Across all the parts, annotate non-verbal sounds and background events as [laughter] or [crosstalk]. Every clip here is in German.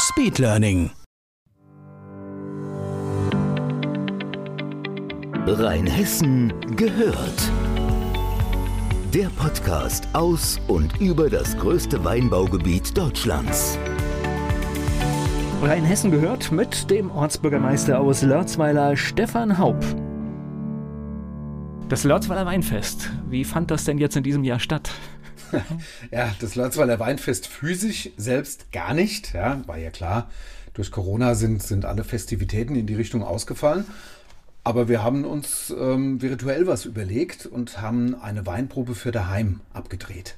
Speedlearning. Rheinhessen gehört. Der Podcast aus und über das größte Weinbaugebiet Deutschlands. Rheinhessen gehört mit dem Ortsbürgermeister aus Lörzweiler, Stefan Haupt. Das Lörzweiler Weinfest, wie fand das denn jetzt in diesem Jahr statt? [laughs] ja, das Lörzweiler Weinfest physisch selbst gar nicht. Ja, war ja klar. Durch Corona sind, sind alle Festivitäten in die Richtung ausgefallen. Aber wir haben uns ähm, virtuell was überlegt und haben eine Weinprobe für daheim abgedreht.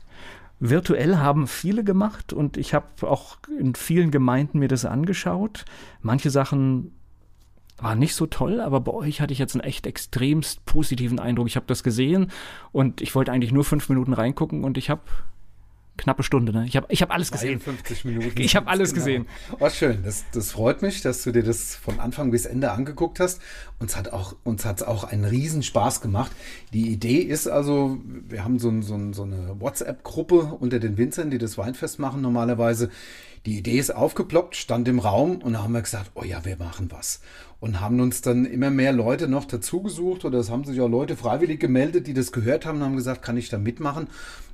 Virtuell haben viele gemacht und ich habe auch in vielen Gemeinden mir das angeschaut. Manche Sachen waren nicht so toll, aber bei euch hatte ich jetzt einen echt extremst positiven Eindruck. Ich habe das gesehen und ich wollte eigentlich nur fünf Minuten reingucken und ich habe knappe Stunde. Ne? Ich habe ich hab alles gesehen. 50 Minuten. [laughs] Ich habe alles genau. gesehen. Oh, schön. Das, das freut mich, dass du dir das von Anfang bis Ende angeguckt hast. Uns hat auch uns hat's auch einen Riesenspaß gemacht. Die Idee ist also, wir haben so, so, so eine WhatsApp-Gruppe unter den Winzern, die das Weinfest machen normalerweise. Die Idee ist aufgeploppt, stand im Raum und da haben wir gesagt, oh ja, wir machen was. Und haben uns dann immer mehr Leute noch dazugesucht oder es haben sich auch Leute freiwillig gemeldet, die das gehört haben und haben gesagt, kann ich da mitmachen?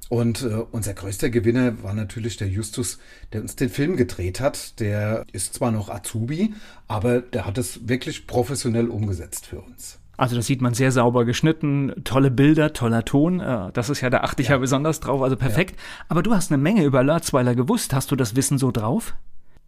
Und äh, unser größter Gewinner war natürlich der Justus, der uns den Film gedreht hat. Der ist zwar noch Azubi, aber der hat es wirklich professionell umgesetzt für uns. Also das sieht man sehr sauber geschnitten, tolle Bilder, toller Ton. Äh, das ist ja, da achte ich ja, ja besonders drauf, also perfekt. Ja. Aber du hast eine Menge über Lörzweiler gewusst. Hast du das Wissen so drauf?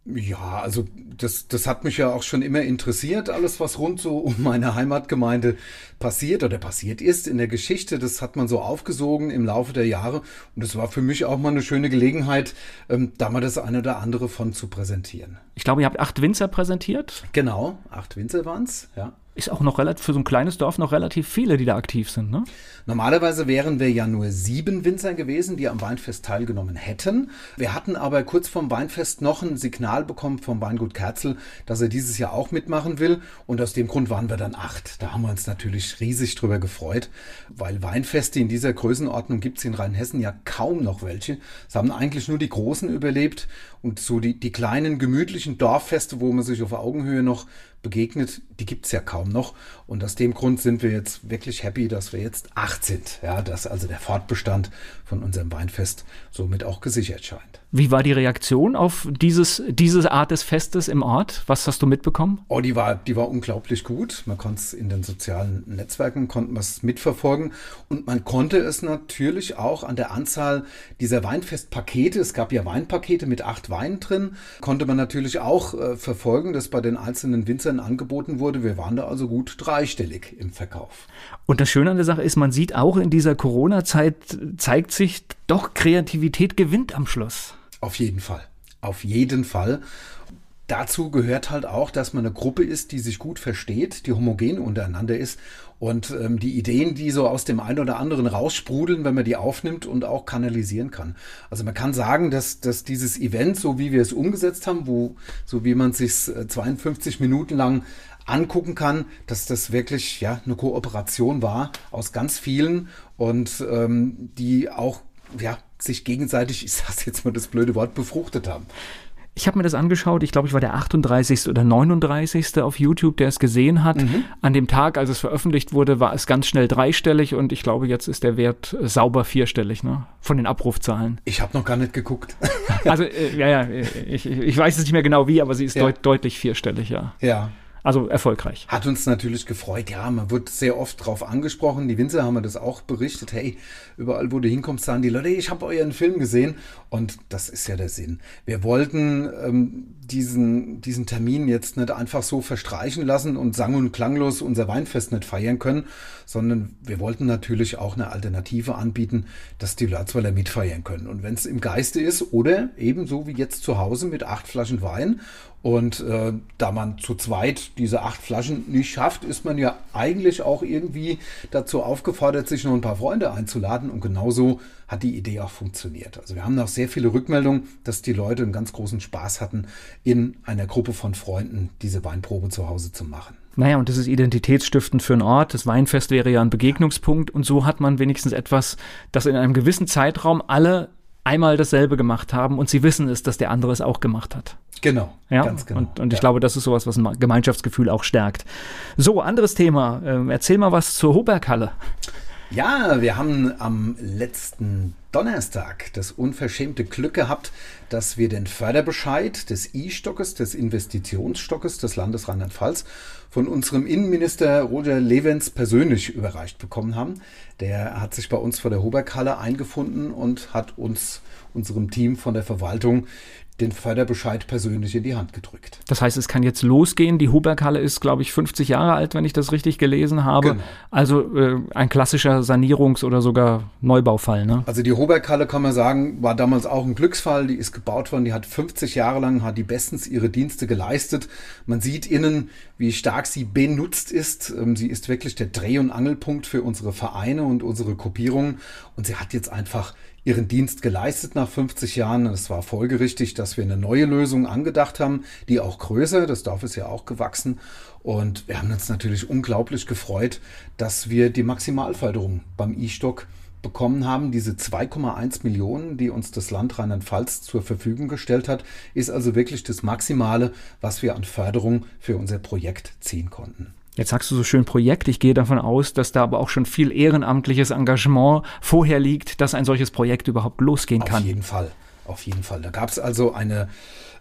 Ja, also das, das hat mich ja auch schon immer interessiert, alles was rund so um meine Heimatgemeinde passiert oder passiert ist in der Geschichte. Das hat man so aufgesogen im Laufe der Jahre und das war für mich auch mal eine schöne Gelegenheit, ähm, da mal das eine oder andere von zu präsentieren. Ich glaube, ihr habt acht Winzer präsentiert. Genau, acht Winzer waren es, ja ist auch noch relativ, für so ein kleines Dorf noch relativ viele, die da aktiv sind, ne? Normalerweise wären wir ja nur sieben Winzer gewesen, die am Weinfest teilgenommen hätten. Wir hatten aber kurz vorm Weinfest noch ein Signal bekommen vom Weingut Kerzel, dass er dieses Jahr auch mitmachen will. Und aus dem Grund waren wir dann acht. Da haben wir uns natürlich riesig drüber gefreut, weil Weinfeste in dieser Größenordnung gibt es in Rheinhessen ja kaum noch welche. Es haben eigentlich nur die großen überlebt und so die, die kleinen gemütlichen Dorffeste, wo man sich auf Augenhöhe noch begegnet, die gibt es ja kaum noch. Und aus dem Grund sind wir jetzt wirklich happy, dass wir jetzt acht sind. Ja, dass also der Fortbestand von unserem Weinfest somit auch gesichert scheint. Wie war die Reaktion auf dieses, diese Art des Festes im Ort? Was hast du mitbekommen? Oh, die war, die war unglaublich gut. Man konnte es in den sozialen Netzwerken, konnte man es mitverfolgen. Und man konnte es natürlich auch an der Anzahl dieser Weinfestpakete, es gab ja Weinpakete mit acht Weinen drin, konnte man natürlich auch äh, verfolgen, dass bei den einzelnen Winzern angeboten wurde. Wir waren da also gut dreistellig im Verkauf. Und das Schöne an der Sache ist, man sieht auch in dieser Corona-Zeit, zeigt sich doch, Kreativität gewinnt am Schluss. Auf jeden Fall. Auf jeden Fall. Dazu gehört halt auch, dass man eine Gruppe ist, die sich gut versteht, die homogen untereinander ist und ähm, die Ideen, die so aus dem einen oder anderen raussprudeln, wenn man die aufnimmt und auch kanalisieren kann. Also man kann sagen, dass, dass dieses Event, so wie wir es umgesetzt haben, wo, so wie man sich 52 Minuten lang angucken kann, dass das wirklich ja eine Kooperation war aus ganz vielen und ähm, die auch ja sich gegenseitig, ich sage jetzt mal das blöde Wort, befruchtet haben. Ich habe mir das angeschaut. Ich glaube, ich war der 38. oder 39. auf YouTube, der es gesehen hat. Mhm. An dem Tag, als es veröffentlicht wurde, war es ganz schnell dreistellig und ich glaube, jetzt ist der Wert äh, sauber vierstellig, ne? Von den Abrufzahlen. Ich habe noch gar nicht geguckt. also, äh, ja, ja, ich, ich weiß es nicht mehr genau wie, aber sie ist ja. deut deutlich vierstellig, ja. Ja. Also erfolgreich. Hat uns natürlich gefreut. Ja, man wird sehr oft drauf angesprochen. Die Winzer haben mir das auch berichtet. Hey, überall, wo du hinkommst, sagen die Leute, ich habe euren Film gesehen. Und das ist ja der Sinn. Wir wollten ähm, diesen, diesen Termin jetzt nicht einfach so verstreichen lassen und sang- und klanglos unser Weinfest nicht feiern können, sondern wir wollten natürlich auch eine Alternative anbieten, dass die Lörzweiler mitfeiern können. Und wenn es im Geiste ist oder ebenso wie jetzt zu Hause mit acht Flaschen Wein Und äh, da man zu zweit diese acht Flaschen nicht schafft, ist man ja eigentlich auch irgendwie dazu aufgefordert, sich noch ein paar Freunde einzuladen. Und genauso hat die Idee auch funktioniert. Also wir haben noch sehr viele Rückmeldungen, dass die Leute einen ganz großen Spaß hatten, in einer Gruppe von Freunden diese Weinprobe zu Hause zu machen. Naja, und das ist identitätsstiftend für einen Ort. Das Weinfest wäre ja ein Begegnungspunkt. Und so hat man wenigstens etwas, das in einem gewissen Zeitraum alle einmal dasselbe gemacht haben und sie wissen es, dass der andere es auch gemacht hat. Genau, ja? ganz genau. Und, und ich ja. glaube, das ist sowas, was ein Gemeinschaftsgefühl auch stärkt. So, anderes Thema. Ähm, erzähl mal was zur Hoberghalle. Ja, wir haben am letzten Donnerstag das unverschämte Glück gehabt, dass wir den Förderbescheid des I-Stockes, des Investitionsstockes des Landes Rheinland-Pfalz von unserem Innenminister Roger Levens persönlich überreicht bekommen haben. Der hat sich bei uns vor der Hoberghalle eingefunden und hat uns, unserem Team von der Verwaltung, den Förderbescheid persönlich in die Hand gedrückt. Das heißt, es kann jetzt losgehen. Die Huberghalle ist, glaube ich, 50 Jahre alt, wenn ich das richtig gelesen habe. Genau. Also äh, ein klassischer Sanierungs- oder sogar Neubaufall. Ne? Also die Huberghalle, kann man sagen, war damals auch ein Glücksfall. Die ist gebaut worden, die hat 50 Jahre lang, hat die bestens ihre Dienste geleistet. Man sieht innen, wie stark sie benutzt ist. Ähm, sie ist wirklich der Dreh- und Angelpunkt für unsere Vereine und unsere Gruppierungen. Und sie hat jetzt einfach ihren Dienst geleistet nach 50 Jahren. Es war folgerichtig, dass wir eine neue Lösung angedacht haben, die auch größer, das Dorf ist ja auch gewachsen. Und wir haben uns natürlich unglaublich gefreut, dass wir die Maximalförderung beim E-Stock bekommen haben. Diese 2,1 Millionen, die uns das Land Rheinland-Pfalz zur Verfügung gestellt hat, ist also wirklich das Maximale, was wir an Förderung für unser Projekt ziehen konnten. Jetzt sagst du so schön Projekt. Ich gehe davon aus, dass da aber auch schon viel ehrenamtliches Engagement vorher liegt, dass ein solches Projekt überhaupt losgehen kann. Auf jeden Fall. Auf jeden Fall. Da gab es also eine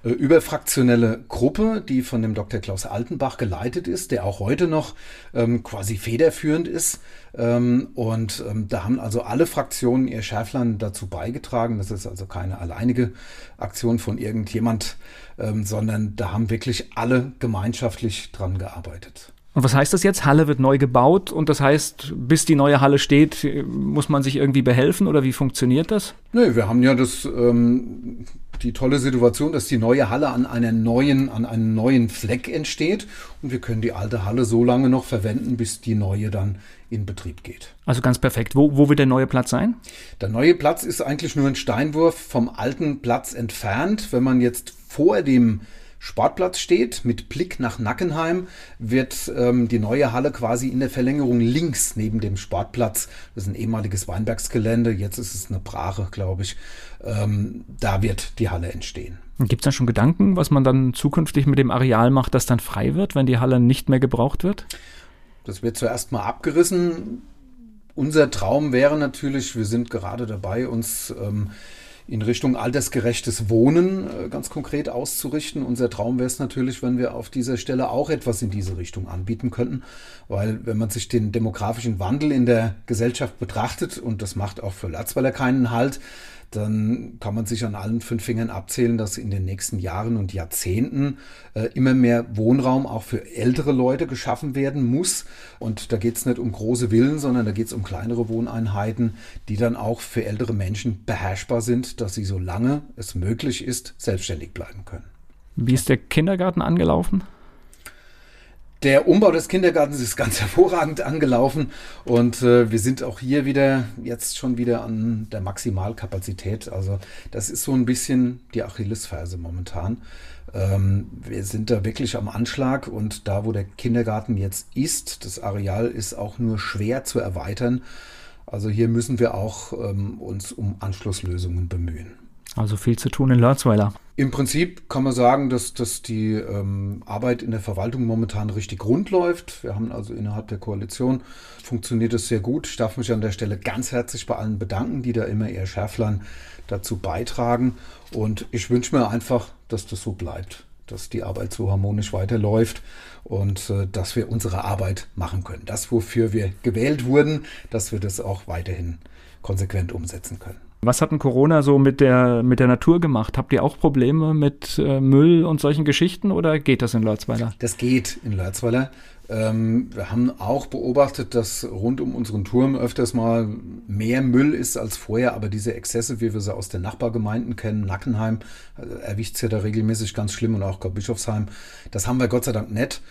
äh, überfraktionelle Gruppe, die von dem Dr. Klaus Altenbach geleitet ist, der auch heute noch ähm, quasi federführend ist. Ähm, und ähm, da haben also alle Fraktionen ihr Schärflein dazu beigetragen. Das ist also keine alleinige Aktion von irgendjemand, ähm, sondern da haben wirklich alle gemeinschaftlich dran gearbeitet. Und was heißt das jetzt? Halle wird neu gebaut und das heißt, bis die neue Halle steht, muss man sich irgendwie behelfen oder wie funktioniert das? Nö, wir haben ja das, ähm, die tolle Situation, dass die neue Halle an einer neuen, an einem neuen Fleck entsteht und wir können die alte Halle so lange noch verwenden, bis die neue dann in Betrieb geht. Also ganz perfekt. Wo, wo wird der neue Platz sein? Der neue Platz ist eigentlich nur ein Steinwurf vom alten Platz entfernt. Wenn man jetzt vor dem Sportplatz steht, mit Blick nach Nackenheim, wird ähm, die neue Halle quasi in der Verlängerung links neben dem Sportplatz, das ist ein ehemaliges Weinbergsgelände, jetzt ist es eine Brache, glaube ich, ähm, da wird die Halle entstehen. Gibt es da schon Gedanken, was man dann zukünftig mit dem Areal macht, das dann frei wird, wenn die Halle nicht mehr gebraucht wird? Das wird zuerst mal abgerissen. Unser Traum wäre natürlich, wir sind gerade dabei, uns ähm, in Richtung altersgerechtes Wohnen äh, ganz konkret auszurichten. Unser Traum wäre es natürlich, wenn wir auf dieser Stelle auch etwas in diese Richtung anbieten könnten, weil wenn man sich den demografischen Wandel in der Gesellschaft betrachtet, und das macht auch für Latzweiler keinen Halt, dann kann man sich an allen fünf Fingern abzählen, dass in den nächsten Jahren und Jahrzehnten äh, immer mehr Wohnraum auch für ältere Leute geschaffen werden muss. Und da geht es nicht um große Villen, sondern da geht es um kleinere Wohneinheiten, die dann auch für ältere Menschen beherrschbar sind, dass sie, solange es möglich ist, selbstständig bleiben können. Wie ist der Kindergarten angelaufen? Der Umbau des Kindergartens ist ganz [laughs] hervorragend angelaufen und äh, wir sind auch hier wieder, jetzt schon wieder an der Maximalkapazität. Also das ist so ein bisschen die Achillesferse momentan. Ähm, wir sind da wirklich am Anschlag und da, wo der Kindergarten jetzt ist, das Areal ist auch nur schwer zu erweitern. Also hier müssen wir auch ähm, uns um Anschlusslösungen bemühen. Also viel zu tun in Lörzweiler. Im Prinzip kann man sagen, dass, dass die ähm, Arbeit in der Verwaltung momentan richtig rund läuft. Wir haben also innerhalb der Koalition funktioniert es sehr gut. Ich darf mich an der Stelle ganz herzlich bei allen bedanken, die da immer eher Schärflein dazu beitragen. Und ich wünsche mir einfach, dass das so bleibt, dass die Arbeit so harmonisch weiterläuft und äh, dass wir unsere Arbeit machen können. Das, wofür wir gewählt wurden, dass wir das auch weiterhin konsequent umsetzen können. Was hat denn Corona so mit der, mit der Natur gemacht? Habt ihr auch Probleme mit äh, Müll und solchen Geschichten oder geht das in Lörzweiler? Das geht in Lörzweiler. Ähm, wir haben auch beobachtet, dass rund um unseren Turm öfters mal mehr Müll ist als vorher, aber diese Exzesse, wie wir sie aus den Nachbargemeinden kennen, Nackenheim, äh, erwischt es ja da regelmäßig ganz schlimm und auch Bischofsheim, das haben wir Gott sei Dank nicht.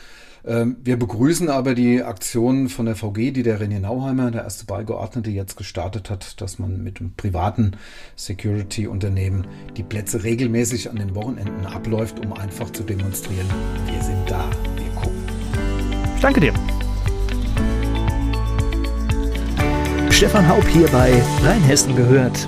Ähm, wir begrüßen aber die Aktion von der VG, die der René Nauheimer, der erste Beigeordnete, jetzt gestartet hat, dass man mit einem privaten Security-Unternehmen die Plätze regelmäßig an den Wochenenden abläuft, um einfach zu demonstrieren, wir sind da, wir gucken. Danke dir. Stefan Haub hier bei Rheinhessen gehört.